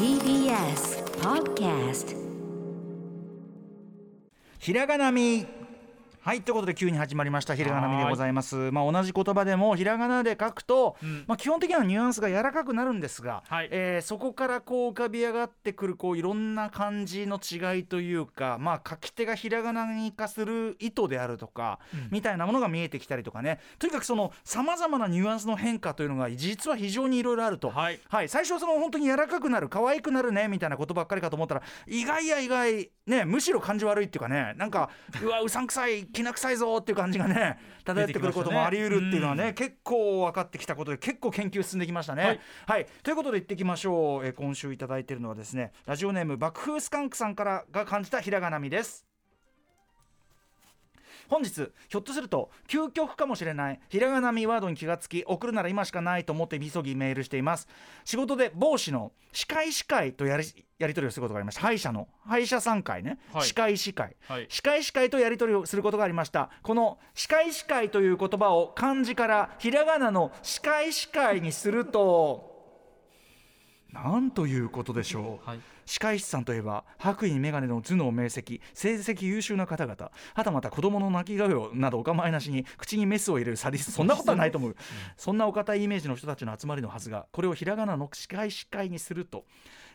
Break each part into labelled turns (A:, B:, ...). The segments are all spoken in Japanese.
A: TBS Podcast
B: ひらがなみはいということで急に始まりましたひらがなみでございます。まあ同じ言葉でもひらがなで書くと、
C: ん。
B: まあ基本的にはニュアンスが柔らかくなるんですが、
C: はい。
B: えーそこからこう浮かび上がってくるこういろんな漢字の違いというかまあ書き手がひらがなに化する意図であるとか、みたいなものが見えてきたりとかね。とにかくそのさまざまなニュアンスの変化というのが実は非常にいろいろあると、
C: はい。
B: はい、最初はその本当に柔らかくなる可愛くなるねみたいなことばっかりかと思ったら意外や意外ねむしろ感じ悪いっていうかね。なんか うわうさんくさいきな臭いぞっていう感じがね漂ってくることもあり得るっていうのはね結構分かってきたことで結構研究進んできましたね。は
C: はい。い、
B: ということで言ってきましょう、えー今週いただいているのはですねラジオネーム爆風スカンクさんからが感じたひらがなみです。本日ひょっとすると究極かもしれないひらがなみワードに気がつき送るなら今しかないと思って急ぎメールしています。仕事で某氏の歯科医師会とやりやり取りをすることがありました。歯医者の。歯医者さん会ね、
C: はい。
B: 歯科医師会、
C: はい。
B: 歯科医師会とやり取りをすることがありました。この歯科医師会という言葉を漢字からひらがなの歯科医師会にするとなんということでしょう、
C: はい。
B: 歯科医師さんといえば白衣に眼鏡の頭脳明晰成績優秀な方々はたまた子供の泣き声などお構いなしに口にメスを入れるサディスト。そんなことはないと思う、そんなお堅いイメージの人たちの集まりのはずがこれをひらがなの歯科医師会にすると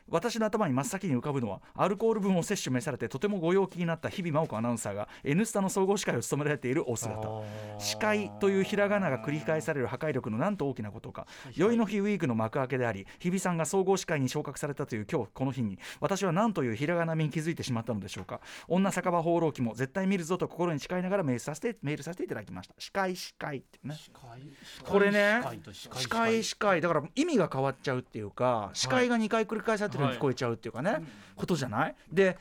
B: 私の頭に真っ先に浮かぶのはアルコール分を摂取召されてとてもご陽気になった日々真央子アナウンサーが「N スタ」の総合司会を務められているお姿司会というひらがなが繰り返される破壊力のなんと大きなことか宵の日ウィークの幕開けであり日比さんが総合司会に昇格されたという今日この日に私は何というひらがなみに気づいてしまったのでしょうか。女酒場放浪記も絶対見るぞと心に誓いながらメールさせてメールさせていただきました。司会司会ってね。これね司会司会だから意味が変わっちゃうっていうか司会が2回繰り返されてるように聞こえちゃうっていうかね、ことじゃない？で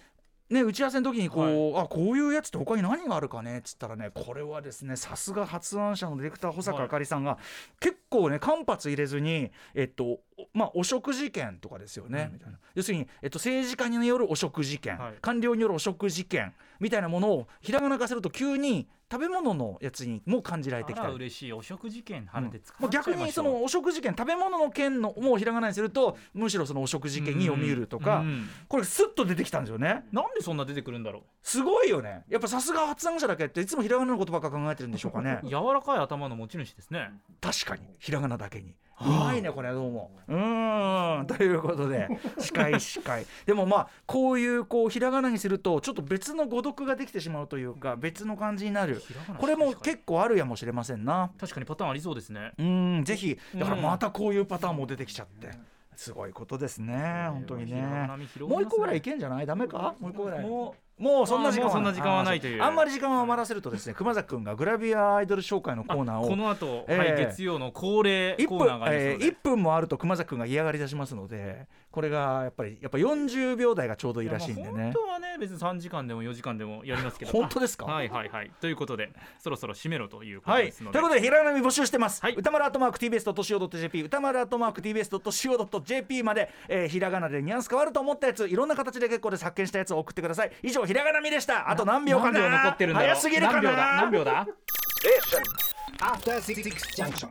B: ね、打ち合わせの時にこう、あこういうやつって他に何があるかねっつったらねこれはですねさすが発案者のディレクター保坂あかりさんが、結構ね間髪入れずにえっとおまあお食事件とかですよね、みたいな。要するに、えっと、政治家によるお食事件、
C: はい。
B: 官僚によるお食事件みたいなものをひらがな化すると急に食べ物のやつにも感じられてきたり。
C: 嬉しいお食事券晴れて使
B: もう
C: っちゃいましょう。
B: 逆にそのお食事券食べ物の件のもうひらがなにするとむしろそのお食事券に読みうるとか、
C: うん。
B: これスッと出てきたんですよね。
C: なんでそんな出てくるんだろ
B: すごいよね。やっぱさすが発案者だけっていつもひらがなのことばっか考えてるんでしょうかね。
C: う 柔らかい頭の持ち主ですね。
B: 確かに。ひらがなだけにうまいねこれどうも。うーん。ということで司会司会。でもまあこういうこうひらがなにするとちょっと別の語読ができてしまうというか別の感じになる。これも結構あるやもしれませんな。
C: 確かにパターンありそうですね。
B: うーんぜひ。だからまたこういうパターンも出てきちゃって、すごいことですね本当にね。もう一個ぐらいいけんじゃない？ダメか？もう一個ぐらい。
C: も
B: もうそんな時間は
C: な時間はないという。
B: あんまり時間を余らせるとですね熊崎君がグラビアアイドル紹介のコーナーを
C: この後、
B: えー
C: はい月曜の恒例
B: 1
C: コーナー
B: 分
C: がありますので、
B: えー、1分もあると熊崎君が嫌がり出しますのでこれがやっぱりやっぱ40秒台がちょうどいいらしいんでね。
C: 本当はね別に3時間でも4時間でもやりますけど。
B: 本当ですか？
C: あはいはいはい。ということでそろそろ締めろということ
B: はい、
C: ですので、
B: ということで、ひらがなみ募集してます。
C: はい。
B: 歌丸アットマーク TBS.CO.JP、歌丸アットマーク TBS.CO.JP まで、えーひらがなでニュアンス変わると思ったやつ、いろんな形で結構です。発見したやつを送ってください。以上、ひらがなみでした。あと何秒か。な
C: 何秒残ってるんだろう。
B: 早すぎるかな。
C: 何秒だ？何秒だ？
D: After Six Junction.